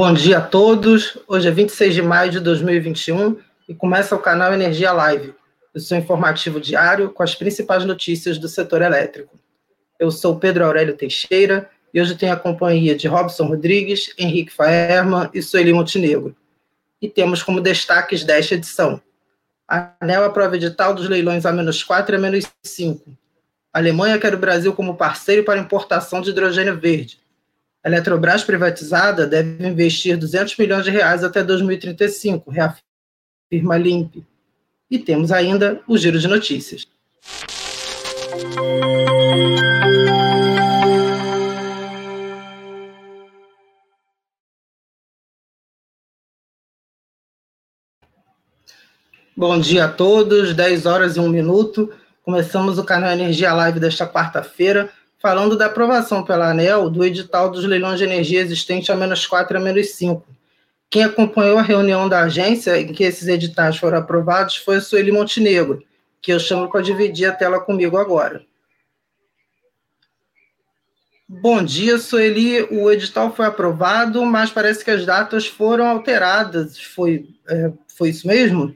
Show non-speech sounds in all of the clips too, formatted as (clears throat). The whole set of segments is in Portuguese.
Bom dia a todos. Hoje é 26 de maio de 2021 e começa o canal Energia Live, o seu informativo diário com as principais notícias do setor elétrico. Eu sou Pedro Aurélio Teixeira e hoje tenho a companhia de Robson Rodrigues, Henrique Faerman e Sueli Montenegro. E temos como destaques desta edição. A ANEL aprova edital dos leilões a menos 4 e a menos 5. A Alemanha quer o Brasil como parceiro para importação de hidrogênio verde. A Eletrobras privatizada deve investir 200 milhões de reais até 2035, reafirma a Limp. E temos ainda o giro de notícias. Bom dia a todos, 10 horas e 1 minuto. Começamos o canal Energia Live desta quarta-feira falando da aprovação pela ANEL do edital dos leilões de energia existente a menos 4 a menos 5. Quem acompanhou a reunião da agência em que esses editais foram aprovados foi a Sueli Montenegro, que eu chamo para dividir a tela comigo agora. Bom dia, Sueli. O edital foi aprovado, mas parece que as datas foram alteradas. Foi, é, foi isso mesmo?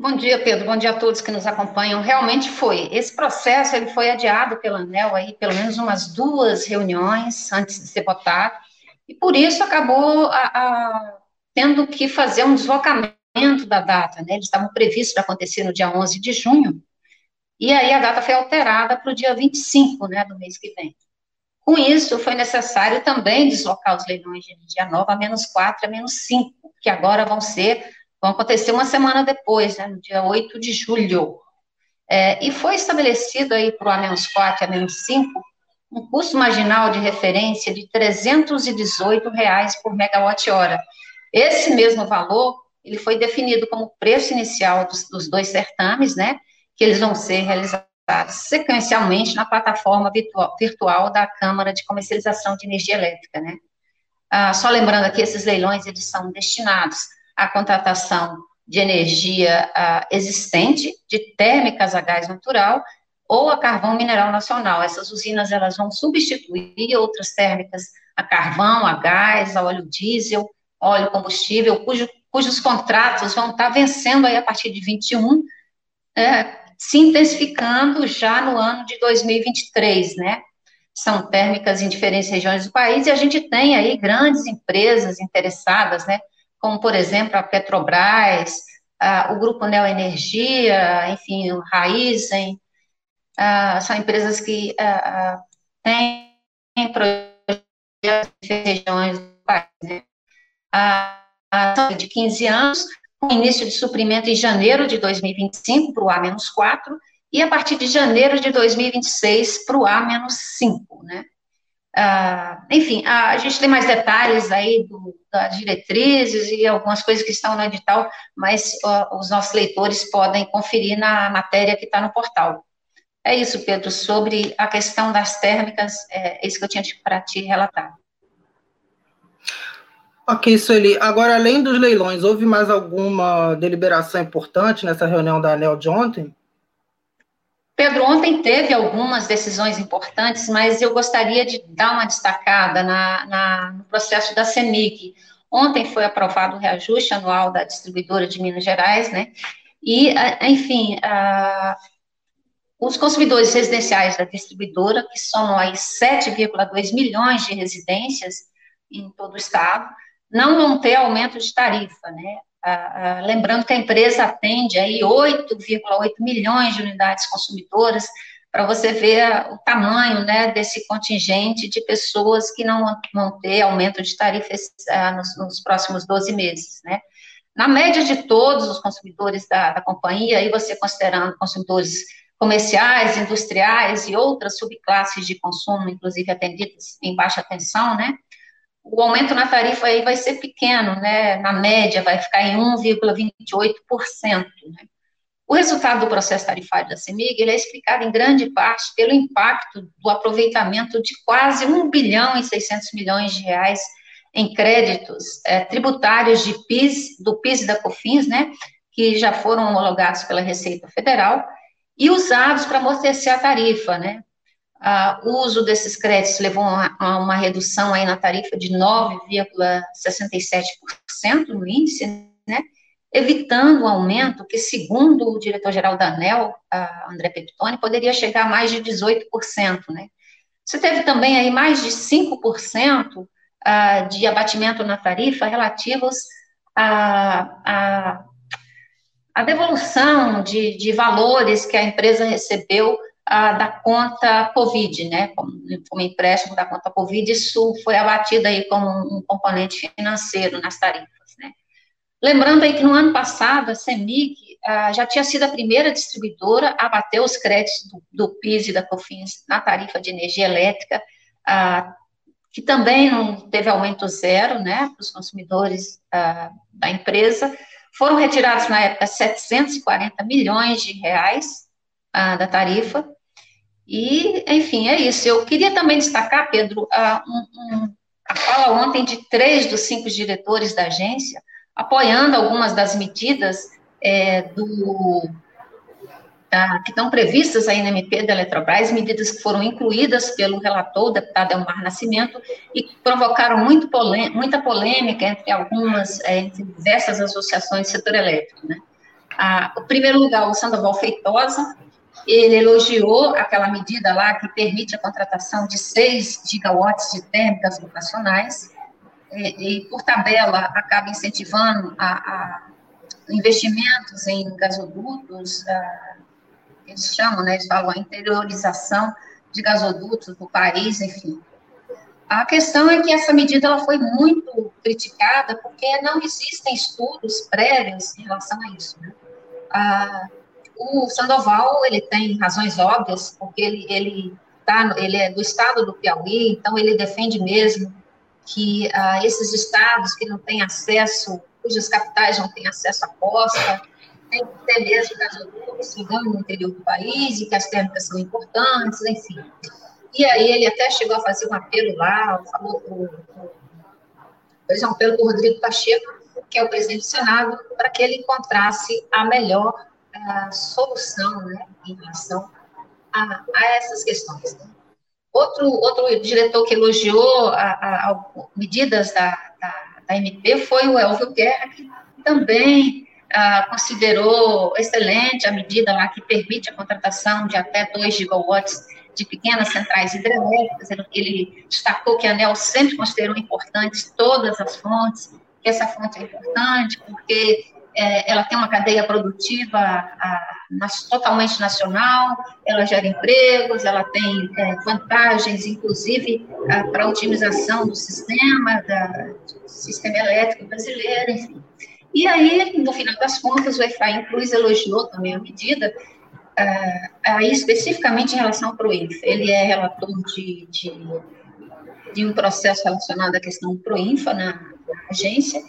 Bom dia, Pedro. Bom dia a todos que nos acompanham. Realmente foi. Esse processo ele foi adiado pela ANEL aí pelo menos umas duas reuniões antes de ser votado, e por isso acabou a, a, tendo que fazer um deslocamento da data, né? Eles estavam previstos para acontecer no dia 11 de junho, e aí a data foi alterada para o dia 25, né, do mês que vem. Com isso, foi necessário também deslocar os leilões de dia nova a menos 4 a menos 5, que agora vão ser vão acontecer uma semana depois, né, no dia 8 de julho. É, e foi estabelecido aí para o A-4 e A-5 um custo marginal de referência de 318 reais por megawatt-hora. Esse mesmo valor, ele foi definido como preço inicial dos, dos dois certames, né, que eles vão ser realizados sequencialmente na plataforma virtual, virtual da Câmara de Comercialização de Energia Elétrica, né. Ah, só lembrando aqui, esses leilões, eles são destinados a contratação de energia uh, existente, de térmicas a gás natural ou a carvão mineral nacional. Essas usinas elas vão substituir outras térmicas a carvão, a gás, a óleo diesel, óleo combustível, cujo, cujos contratos vão estar vencendo aí a partir de 21, é, se intensificando já no ano de 2023, né? São térmicas em diferentes regiões do país e a gente tem aí grandes empresas interessadas, né? Como, por exemplo, a Petrobras, o Grupo Neoenergia, enfim, o Raizen, são empresas que têm projetos em regiões do país, né? de 15 anos, com início de suprimento em janeiro de 2025 para o A-4, e a partir de janeiro de 2026 para o A-5, né? Ah, enfim, a, a, gente tem mais detalhes aí do, das diretrizes e algumas coisas que estão no edital, mas os nossos leitores podem conferir na matéria que está no portal. É isso, Pedro, sobre a questão das térmicas, é, é isso que eu tinha para te relatar. Ok, Sueli. Agora, além dos leilões, houve mais alguma deliberação importante nessa reunião da ANEL de ontem? Pedro, ontem teve algumas decisões importantes, mas eu gostaria de dar uma destacada na, na, no processo da CEMIG. Ontem foi aprovado o reajuste anual da distribuidora de Minas Gerais, né? E, enfim, os consumidores residenciais da distribuidora, que somam aí 7,2 milhões de residências em todo o estado, não vão ter aumento de tarifa, né? Ah, ah, lembrando que a empresa atende aí 8,8 milhões de unidades consumidoras, para você ver o tamanho né, desse contingente de pessoas que não vão ter aumento de tarifas ah, nos, nos, próximos 12 meses, né. Na média de todos os consumidores da, da companhia, aí você considerando consumidores comerciais, industriais e outras subclasses de consumo, inclusive atendidas em baixa tensão, né, o aumento na tarifa aí vai ser pequeno, né? Na média, vai ficar em 1,28%. Né? O resultado do processo tarifário da CEMIG ele é explicado em grande parte pelo impacto do aproveitamento de quase 1 bilhão e 600 milhões de reais em créditos é, tributários de PIS, do PIS e da COFINS, né, que já foram homologados pela Receita Federal, e usados para amortecer a tarifa, né, Uh, o uso desses créditos levou a, a uma redução aí na tarifa de 9,67% no índice, né? evitando o aumento que, segundo o diretor-geral da ANEL, André Peptoni, poderia chegar a mais de 18%. Né? Você teve também aí mais de 5% uh, de abatimento na tarifa relativos à, à, à devolução de, de valores que a empresa recebeu da conta Covid, né, como, como empréstimo da conta Covid, isso foi abatido aí como um componente financeiro nas tarifas, né. Lembrando aí que no ano passado, a CEMIG já tinha sido a primeira distribuidora a abater os créditos do, do PIS e da COFINS na tarifa de energia elétrica, que também não teve aumento zero, né, para os consumidores da empresa, foram retirados na época 740 milhões de reais da tarifa, e, enfim, é isso. Eu queria também destacar, Pedro, a, um, a fala ontem de três dos cinco diretores da agência, apoiando algumas das medidas é, do, que estão previstas aí na MP da Eletrobras, medidas que foram incluídas pelo relator, o deputado Elmar Nascimento, e provocaram muito polê muita polêmica entre algumas, é, entre diversas associações do setor elétrico. Né? O primeiro lugar, o Sandoval Feitosa, ele elogiou aquela medida lá que permite a contratação de 6 gigawatts de térmicas vocacionais, e, e, por tabela acaba incentivando a, a investimentos em gasodutos, a, eles chamam, né, eles falam a interiorização de gasodutos do país, enfim. A questão é que essa medida ela foi muito criticada porque não existem estudos prévios em relação a isso. Né? Ah, o Sandoval, ele tem razões óbvias, porque ele, ele, tá, ele é do estado do Piauí, então ele defende mesmo que uh, esses estados que não têm acesso, cujas capitais não têm acesso à costa, tem que ter mesmo gasodutos chegando no interior do país, e que as térmicas são importantes, enfim. E aí ele até chegou a fazer um apelo lá, falou fez um apelo para Rodrigo Pacheco, que é o presidente do Senado, para que ele encontrasse a melhor solução né, em relação a, a essas questões. Né? Outro, outro diretor que elogiou a, a, a medidas da, da, da, MP foi o Elvio Guerra, que também ah, considerou excelente a medida lá que permite a contratação de até 2 gigawatts de pequenas centrais hidrelétricas. Ele destacou que a ANEL sempre considerou importantes todas as fontes, que essa fonte é importante, porque é, ela tem uma cadeia produtiva a, totalmente nacional, ela gera empregos, ela tem é, vantagens, inclusive, para a otimização do sistema, da, do sistema elétrico brasileiro, enfim. E aí, no final das contas, o Efraim Cruz elogiou também a medida, é, aí especificamente em relação ao PROINF. Ele é relator de, de, de um processo relacionado à questão PROINFA na, na agência,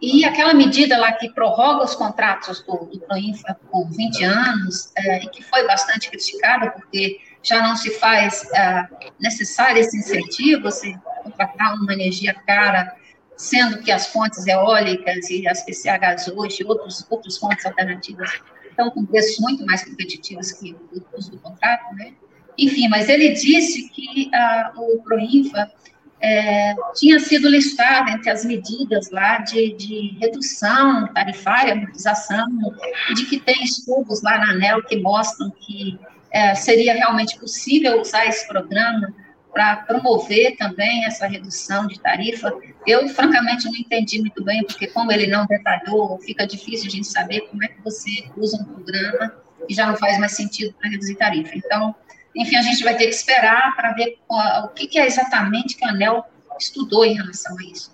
e aquela medida lá que prorroga os contratos do, do Proinfra por 20 anos, é, e que foi bastante criticada, porque já não se faz é, necessário esse incentivo, você contratar uma energia cara, sendo que as fontes eólicas e as PCHs hoje, outros, outras fontes alternativas, estão com preços muito mais competitivos que o custo do contrato, né? Enfim, mas ele disse que ah, o Proinfa é, tinha sido listado entre as medidas lá de, de redução tarifária, amortização, de que tem estudos lá na ANEL que mostram que é, seria realmente possível usar esse programa para promover também essa redução de tarifa. Eu, francamente, não entendi muito bem, porque como ele não detalhou, fica difícil de saber como é que você usa um programa e já não faz mais sentido para reduzir tarifa. Então, enfim, a gente vai ter que esperar para ver o que, é exatamente que a ANEL estudou em relação a isso.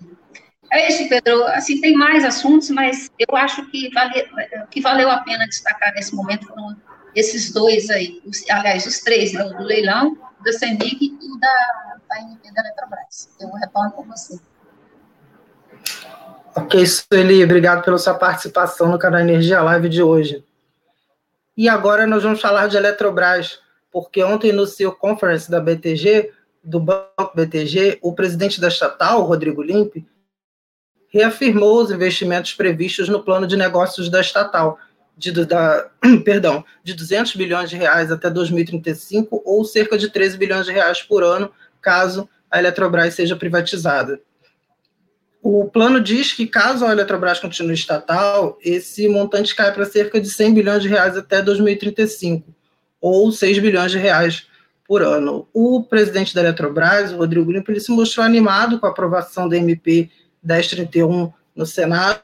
É isso, Pedro. Assim, tem mais assuntos, mas eu acho que, vale, que valeu a pena destacar nesse momento foram esses dois aí, os, aliás, os três, né, o do leilão, da CEMIG e da, da MP da Eletrobras. Eu retorno com você. Ok, Sueli, obrigado pela sua participação no canal Energia Live de hoje. E agora nós vamos falar de Eletrobras porque ontem no seu conference da BTG, do Banco BTG, o presidente da estatal, Rodrigo Limpe, reafirmou os investimentos previstos no plano de negócios da estatal, de, da, (clears throat) perdão, de 200 bilhões de reais até 2035 ou cerca de 13 bilhões de reais por ano, caso a Eletrobras seja privatizada. O plano diz que, caso a Eletrobras continue estatal, esse montante cai para cerca de 100 bilhões de reais até 2035, ou 6 bilhões de reais por ano. O presidente da Eletrobras, Rodrigo Limpo, ele se mostrou animado com a aprovação da MP 1031 no Senado,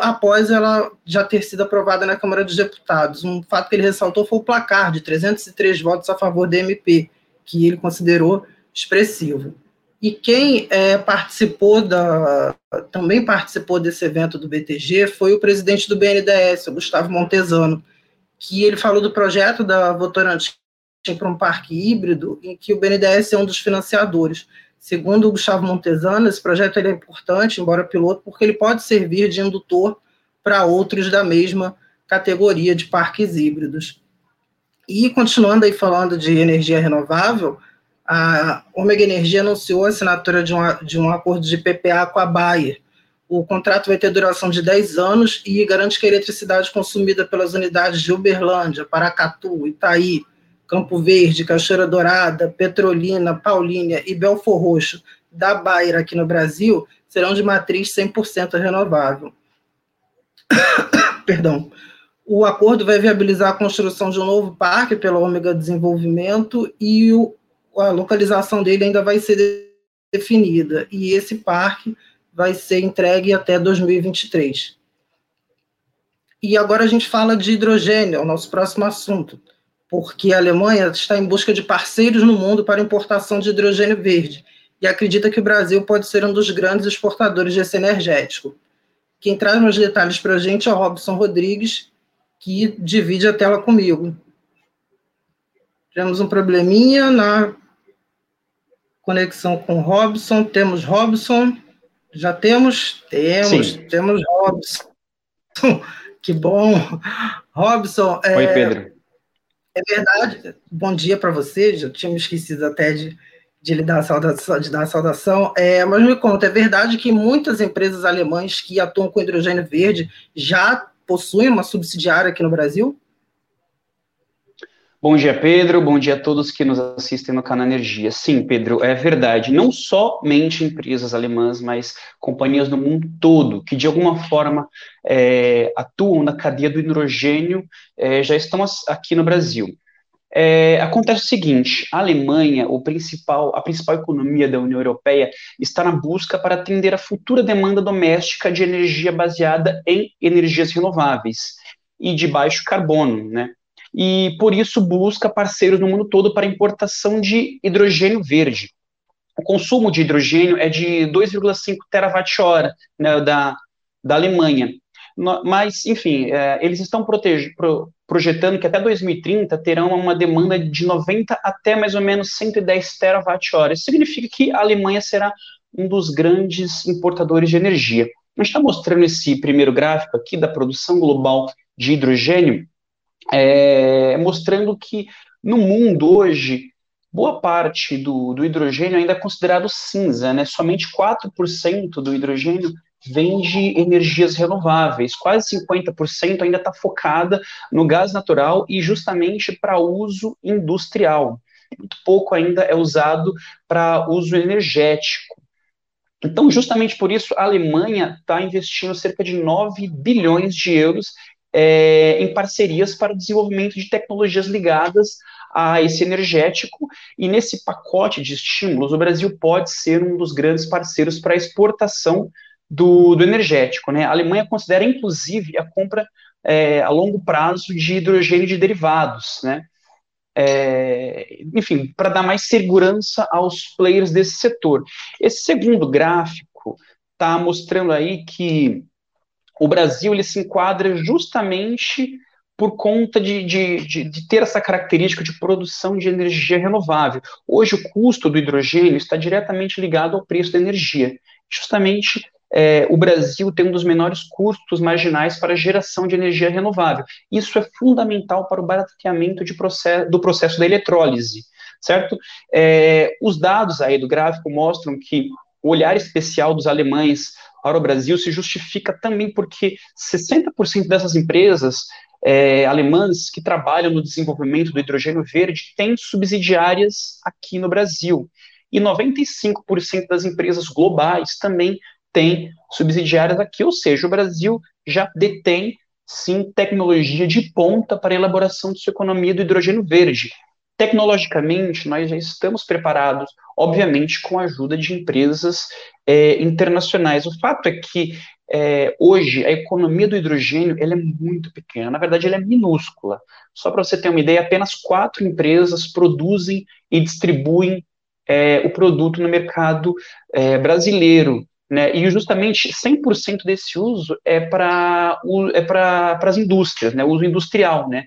após ela já ter sido aprovada na Câmara dos Deputados. Um fato que ele ressaltou foi o placar de 303 votos a favor da MP, que ele considerou expressivo. E quem é, participou da, também participou desse evento do BTG foi o presidente do BNDES, o Gustavo Montesano, que ele falou do projeto da Votorantim para um parque híbrido, em que o BNDES é um dos financiadores. Segundo o Gustavo Montesano, esse projeto é importante, embora piloto, porque ele pode servir de indutor para outros da mesma categoria de parques híbridos. E continuando aí falando de energia renovável, a Omega Energia anunciou a assinatura de um, de um acordo de PPA com a Bayer. O contrato vai ter duração de 10 anos e garante que a eletricidade consumida pelas unidades de Uberlândia, Paracatu, Itaí, Campo Verde, Cachoeira Dourada, Petrolina, Paulínia e Belfor Roxo da Bayer aqui no Brasil serão de matriz 100% renovável. (coughs) Perdão. O acordo vai viabilizar a construção de um novo parque pela Ômega Desenvolvimento e o a localização dele ainda vai ser definida, e esse parque vai ser entregue até 2023. E agora a gente fala de hidrogênio, é o nosso próximo assunto, porque a Alemanha está em busca de parceiros no mundo para importação de hidrogênio verde, e acredita que o Brasil pode ser um dos grandes exportadores desse energético. Quem traz mais detalhes para a gente é o Robson Rodrigues, que divide a tela comigo. Tivemos um probleminha na conexão com Robson. Temos Robson? Já temos? Temos, Sim. temos Robson. (laughs) que bom. Robson. É, Oi, Pedro. É verdade. Bom dia para você. Já tínhamos esquecido até de, de lhe dar a saudação. De dar a saudação. É, mas me conta, é verdade que muitas empresas alemãs que atuam com hidrogênio verde já possuem uma subsidiária aqui no Brasil? Bom dia, Pedro. Bom dia a todos que nos assistem no canal Energia. Sim, Pedro, é verdade. Não somente empresas alemãs, mas companhias no mundo todo que de alguma forma é, atuam na cadeia do hidrogênio é, já estão aqui no Brasil. É, acontece o seguinte: a Alemanha, o principal, a principal economia da União Europeia, está na busca para atender a futura demanda doméstica de energia baseada em energias renováveis e de baixo carbono, né? E por isso busca parceiros no mundo todo para importação de hidrogênio verde. O consumo de hidrogênio é de 2,5 terawatt-hora né, da, da Alemanha. Mas, enfim, é, eles estão pro, projetando que até 2030 terão uma demanda de 90 até mais ou menos 110 terawatt-horas. Isso significa que a Alemanha será um dos grandes importadores de energia. A gente está mostrando esse primeiro gráfico aqui da produção global de hidrogênio é, mostrando que no mundo hoje, boa parte do, do hidrogênio ainda é considerado cinza, né? Somente 4% do hidrogênio vem de energias renováveis, quase 50% ainda está focada no gás natural e justamente para uso industrial. Muito pouco ainda é usado para uso energético. Então, justamente por isso, a Alemanha está investindo cerca de 9 bilhões de euros é, em parcerias para o desenvolvimento de tecnologias ligadas a esse energético, e nesse pacote de estímulos, o Brasil pode ser um dos grandes parceiros para a exportação do, do energético. Né? A Alemanha considera, inclusive, a compra é, a longo prazo de hidrogênio de derivados, né? É, enfim, para dar mais segurança aos players desse setor. Esse segundo gráfico está mostrando aí que o Brasil ele se enquadra justamente por conta de, de, de, de, ter essa característica de produção de energia renovável. Hoje, o custo do hidrogênio está diretamente ligado ao preço da energia. Justamente, é, o Brasil tem um dos menores custos marginais para a geração de energia renovável. Isso é fundamental para o barateamento processo, do processo da eletrólise, certo? É, os dados aí do gráfico mostram que o olhar especial dos alemães para o Brasil se justifica também porque 60% dessas empresas é, alemãs que trabalham no desenvolvimento do hidrogênio verde têm subsidiárias aqui no Brasil. E 95% das empresas globais também têm subsidiárias aqui, ou seja, o Brasil já detém sim tecnologia de ponta para a elaboração de sua economia do hidrogênio verde. Tecnologicamente, nós já estamos preparados, obviamente, com a ajuda de empresas é, internacionais. O fato é que é, hoje a economia do hidrogênio ela é muito pequena, na verdade ela é minúscula. Só para você ter uma ideia, apenas quatro empresas produzem e distribuem é, o produto no mercado é, brasileiro. Né, e justamente 100% desse uso é para é as indústrias, né, uso industrial. Né.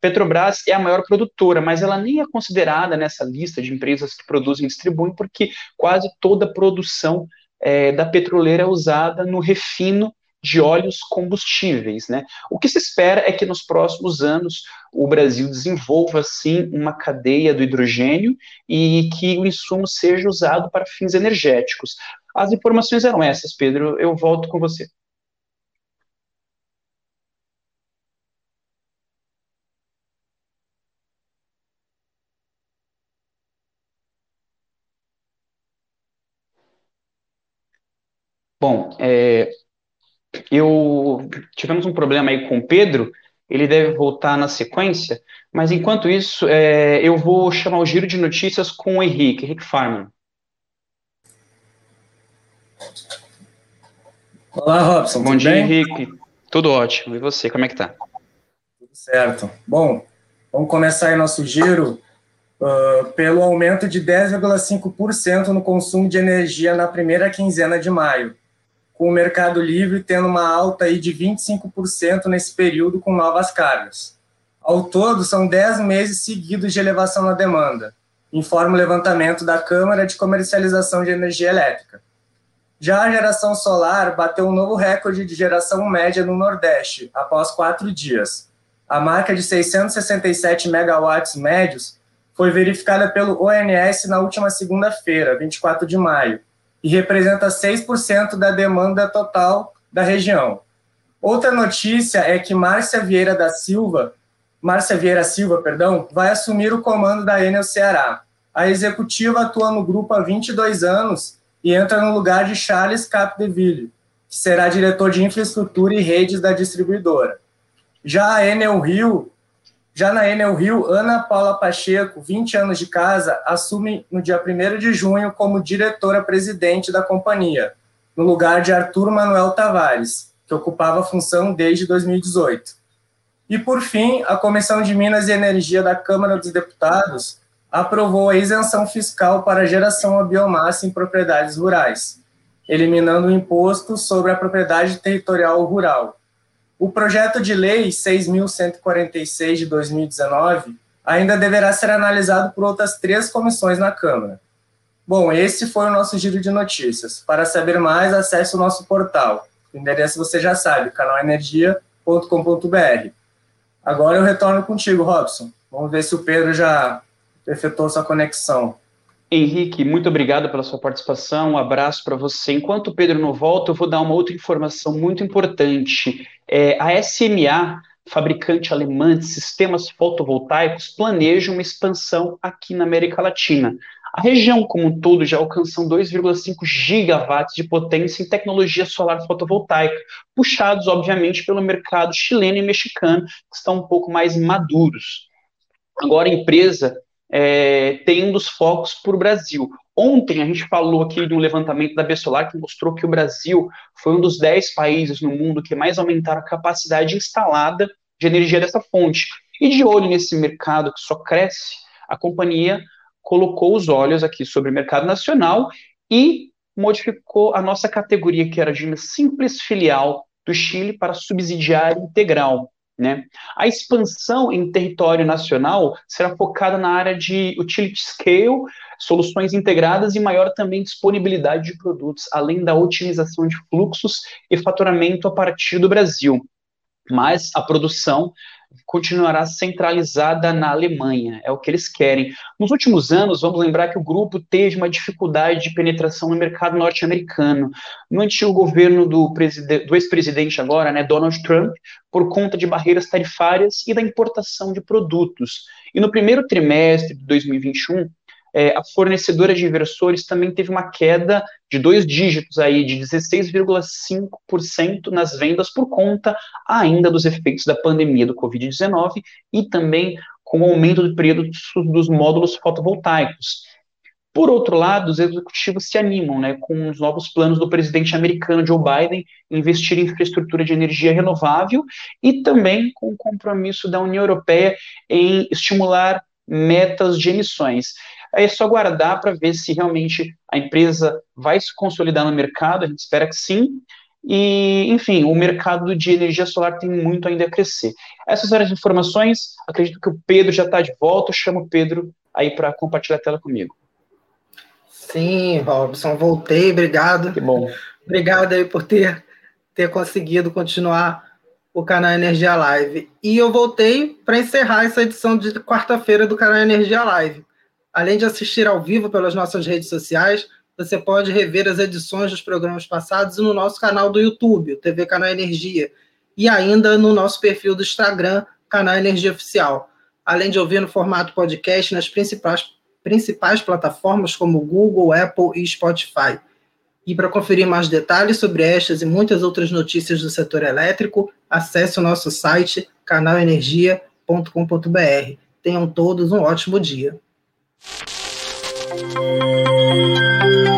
Petrobras é a maior produtora, mas ela nem é considerada nessa lista de empresas que produzem e distribuem, porque quase toda a produção é, da petroleira é usada no refino de óleos combustíveis, né? O que se espera é que nos próximos anos o Brasil desenvolva sim uma cadeia do hidrogênio e que o insumo seja usado para fins energéticos. As informações eram essas, Pedro. Eu volto com você. Bom, é, eu tivemos um problema aí com o Pedro, ele deve voltar na sequência, mas enquanto isso, é, eu vou chamar o giro de notícias com o Henrique, Henrique Farman. Olá, Robson. Bom dia, bem? Henrique. Tudo ótimo. E você, como é que tá? Tudo certo. Bom, vamos começar aí nosso giro uh, pelo aumento de 10,5% no consumo de energia na primeira quinzena de maio com o Mercado Livre tendo uma alta aí de 25% nesse período com novas cargas. Ao todo, são 10 meses seguidos de elevação na demanda, informa o levantamento da Câmara de Comercialização de Energia Elétrica. Já a geração solar bateu um novo recorde de geração média no Nordeste, após quatro dias. A marca de 667 megawatts médios foi verificada pelo ONS na última segunda-feira, 24 de maio, e representa 6% da demanda total da região. Outra notícia é que Márcia Vieira da Silva, Márcia Vieira Silva, perdão, vai assumir o comando da Enel Ceará. A executiva atua no grupo há 22 anos e entra no lugar de Charles Capdeville, que será diretor de infraestrutura e redes da distribuidora. Já a Enel Rio já na Enel Rio, Ana Paula Pacheco, 20 anos de casa, assume no dia 1 de junho como diretora-presidente da companhia, no lugar de Arthur Manuel Tavares, que ocupava a função desde 2018. E, por fim, a Comissão de Minas e Energia da Câmara dos Deputados aprovou a isenção fiscal para geração a biomassa em propriedades rurais, eliminando o imposto sobre a propriedade territorial rural o projeto de lei 6.146 de 2019 ainda deverá ser analisado por outras três comissões na Câmara. Bom, esse foi o nosso giro de notícias. Para saber mais, acesse o nosso portal. O endereço você já sabe, canalenergia.com.br. Agora eu retorno contigo, Robson. Vamos ver se o Pedro já efetuou sua conexão. Henrique, muito obrigado pela sua participação. Um abraço para você. Enquanto o Pedro não volta, eu vou dar uma outra informação muito importante. É, a SMA, fabricante alemã de sistemas fotovoltaicos, planeja uma expansão aqui na América Latina. A região como um todo já alcançou 2,5 gigawatts de potência em tecnologia solar fotovoltaica, puxados, obviamente, pelo mercado chileno e mexicano, que estão um pouco mais maduros. Agora, a empresa é, tem um dos focos para o Brasil. Ontem a gente falou aqui de um levantamento da Bessolar que mostrou que o Brasil foi um dos 10 países no mundo que mais aumentaram a capacidade instalada de energia dessa fonte. E de olho nesse mercado que só cresce, a companhia colocou os olhos aqui sobre o mercado nacional e modificou a nossa categoria, que era de uma simples filial do Chile, para subsidiária integral. Né? A expansão em território nacional será focada na área de utility scale, soluções integradas e maior também disponibilidade de produtos, além da otimização de fluxos e faturamento a partir do Brasil. Mas a produção continuará centralizada na Alemanha, é o que eles querem. Nos últimos anos, vamos lembrar que o grupo teve uma dificuldade de penetração no mercado norte-americano. No antigo governo do, do ex-presidente agora, né, Donald Trump, por conta de barreiras tarifárias e da importação de produtos. E no primeiro trimestre de 2021, é, a fornecedora de inversores também teve uma queda de dois dígitos aí, de 16,5% nas vendas por conta ainda dos efeitos da pandemia do Covid-19 e também com o aumento do período dos módulos fotovoltaicos. Por outro lado, os executivos se animam né, com os novos planos do presidente americano Joe Biden investir em infraestrutura de energia renovável e também com o compromisso da União Europeia em estimular metas de emissões. É só aguardar para ver se realmente a empresa vai se consolidar no mercado, a gente espera que sim. E, enfim, o mercado de energia solar tem muito ainda a crescer. Essas áreas de informações, acredito que o Pedro já está de volta, eu chamo o Pedro aí para compartilhar a tela comigo. Sim, Robson, voltei, obrigado. Que bom. Obrigado aí por ter, ter conseguido continuar o canal Energia Live. E eu voltei para encerrar essa edição de quarta-feira do canal Energia Live. Além de assistir ao vivo pelas nossas redes sociais, você pode rever as edições dos programas passados no nosso canal do YouTube, o TV Canal Energia, e ainda no nosso perfil do Instagram, Canal Energia Oficial. Além de ouvir no formato podcast nas principais, principais plataformas como Google, Apple e Spotify. E para conferir mais detalhes sobre estas e muitas outras notícias do setor elétrico, acesse o nosso site canalenergia.com.br. Tenham todos um ótimo dia. Thank you.